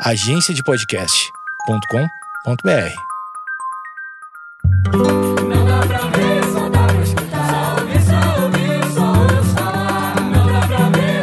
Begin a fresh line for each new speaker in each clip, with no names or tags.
agenciadepodcast.com.br.
Pra ver, falar. Pra ver,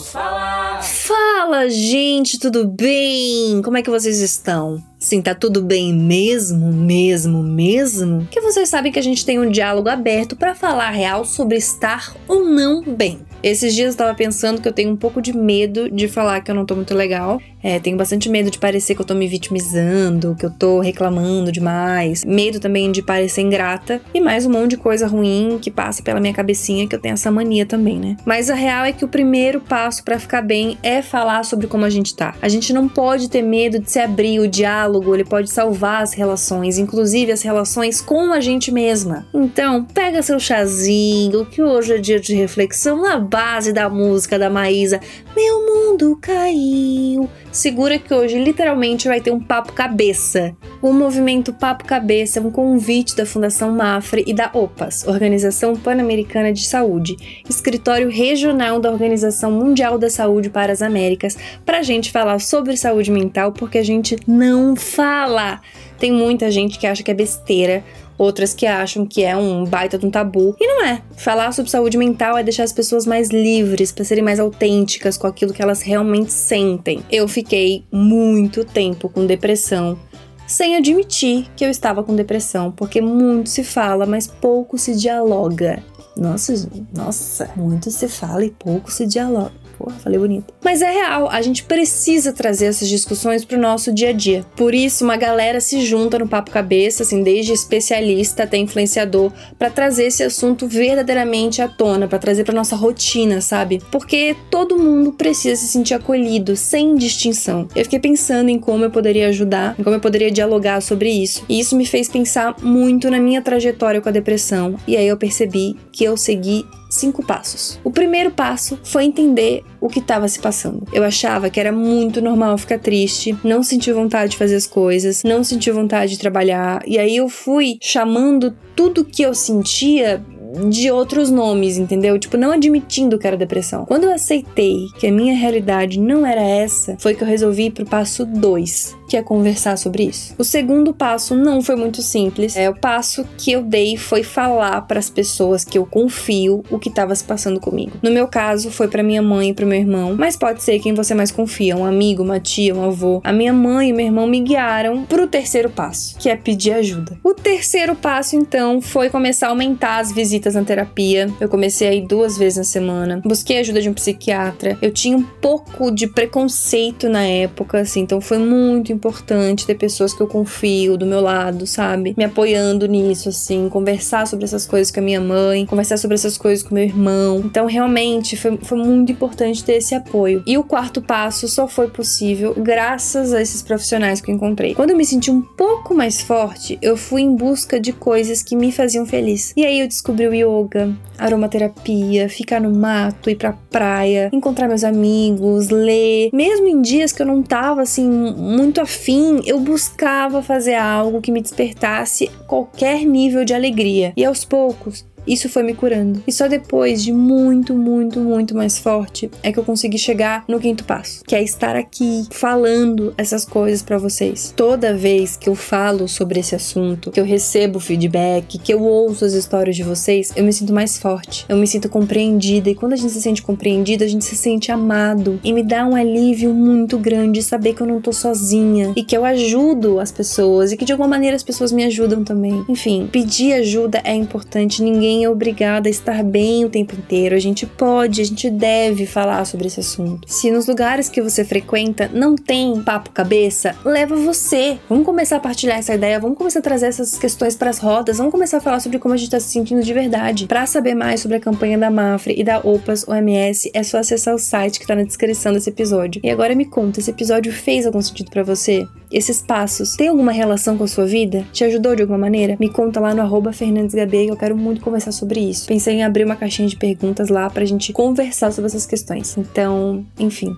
falar.
Fala, gente, tudo bem? Como é que vocês estão? Sim, tá tudo bem mesmo, mesmo, mesmo? Que vocês sabem que a gente tem um diálogo aberto pra falar real sobre estar ou não bem. Esses dias eu tava pensando que eu tenho um pouco de medo de falar que eu não tô muito legal. É, tenho bastante medo de parecer que eu tô me vitimizando, que eu tô reclamando demais. Medo também de parecer ingrata. E mais um monte de coisa ruim que passa pela minha cabecinha, que eu tenho essa mania também, né? Mas a real é que o primeiro passo pra ficar bem é falar sobre como a gente tá. A gente não pode ter medo de se abrir, o diálogo, ele pode salvar as relações, inclusive as relações com a gente mesma. Então, pega seu chazinho, que hoje é dia de reflexão na base da música da Maísa. Meu mundo caiu. Segura que hoje literalmente vai ter um papo cabeça. O movimento Papo Cabeça é um convite da Fundação Mafre e da OPAS, Organização Pan-Americana de Saúde, escritório regional da Organização Mundial da Saúde para as Américas, para a gente falar sobre saúde mental, porque a gente não fala. Tem muita gente que acha que é besteira, outras que acham que é um baita de um tabu. E não é. Falar sobre saúde mental é deixar as pessoas mais livres, para serem mais autênticas com aquilo que elas realmente sentem. Eu fiquei muito tempo com depressão. Sem admitir que eu estava com depressão, porque muito se fala, mas pouco se dialoga. Nossa, nossa, muito se fala e pouco se dialoga. Falei bonito. Mas é real, a gente precisa trazer essas discussões pro nosso dia a dia. Por isso, uma galera se junta no Papo Cabeça, assim, desde especialista até influenciador, para trazer esse assunto verdadeiramente à tona, para trazer pra nossa rotina, sabe? Porque todo mundo precisa se sentir acolhido, sem distinção. Eu fiquei pensando em como eu poderia ajudar, em como eu poderia dialogar sobre isso. E isso me fez pensar muito na minha trajetória com a depressão. E aí eu percebi que eu segui cinco passos. O primeiro passo foi entender o que estava se passando. Eu achava que era muito normal ficar triste, não sentir vontade de fazer as coisas, não sentir vontade de trabalhar, e aí eu fui chamando tudo que eu sentia de outros nomes, entendeu? Tipo, não admitindo que era depressão. Quando eu aceitei que a minha realidade não era essa, foi que eu resolvi ir pro passo 2, que é conversar sobre isso. O segundo passo não foi muito simples. É o passo que eu dei foi falar para as pessoas que eu confio o que estava se passando comigo. No meu caso, foi para minha mãe e pro meu irmão, mas pode ser quem você mais confia, um amigo, uma tia, um avô. A minha mãe e meu irmão me guiaram pro terceiro passo, que é pedir ajuda. O terceiro passo, então, foi começar a aumentar as visitas na terapia. Eu comecei a ir duas vezes na semana. Busquei ajuda de um psiquiatra. Eu tinha um pouco de preconceito na época, assim, então foi muito importante ter pessoas que eu confio do meu lado, sabe? Me apoiando nisso, assim, conversar sobre essas coisas com a minha mãe, conversar sobre essas coisas com meu irmão. Então, realmente, foi, foi muito importante ter esse apoio. E o quarto passo só foi possível graças a esses profissionais que eu encontrei. Quando eu me senti um pouco mais forte, eu fui em busca de coisas que me faziam feliz. E aí eu descobri o yoga, aromaterapia, ficar no mato, ir pra praia, encontrar meus amigos, ler. Mesmo em dias que eu não tava assim muito afim, eu buscava fazer algo que me despertasse qualquer nível de alegria. E aos poucos, isso foi me curando. E só depois de muito, muito, muito mais forte é que eu consegui chegar no quinto passo, que é estar aqui falando essas coisas para vocês. Toda vez que eu falo sobre esse assunto, que eu recebo feedback, que eu ouço as histórias de vocês, eu me sinto mais forte. Eu me sinto compreendida e quando a gente se sente compreendida, a gente se sente amado e me dá um alívio muito grande saber que eu não tô sozinha e que eu ajudo as pessoas e que de alguma maneira as pessoas me ajudam também. Enfim, pedir ajuda é importante, ninguém é obrigada a estar bem o tempo inteiro. A gente pode, a gente deve falar sobre esse assunto. Se nos lugares que você frequenta não tem papo cabeça, leva você. Vamos começar a partilhar essa ideia, vamos começar a trazer essas questões para as rodas, vamos começar a falar sobre como a gente está se sentindo de verdade. Para saber mais sobre a campanha da Mafre e da OPAS OMS, é só acessar o site que está na descrição desse episódio. E agora me conta, esse episódio fez algum sentido para você? Esses passos têm alguma relação com a sua vida? Te ajudou de alguma maneira? Me conta lá no arroba FernandesGB que eu quero muito conversar sobre isso. Pensei em abrir uma caixinha de perguntas lá pra gente conversar sobre essas questões. Então, enfim,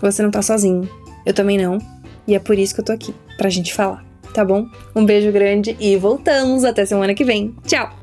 você não tá sozinho. Eu também não. E é por isso que eu tô aqui, pra gente falar, tá bom? Um beijo grande e voltamos até semana que vem. Tchau!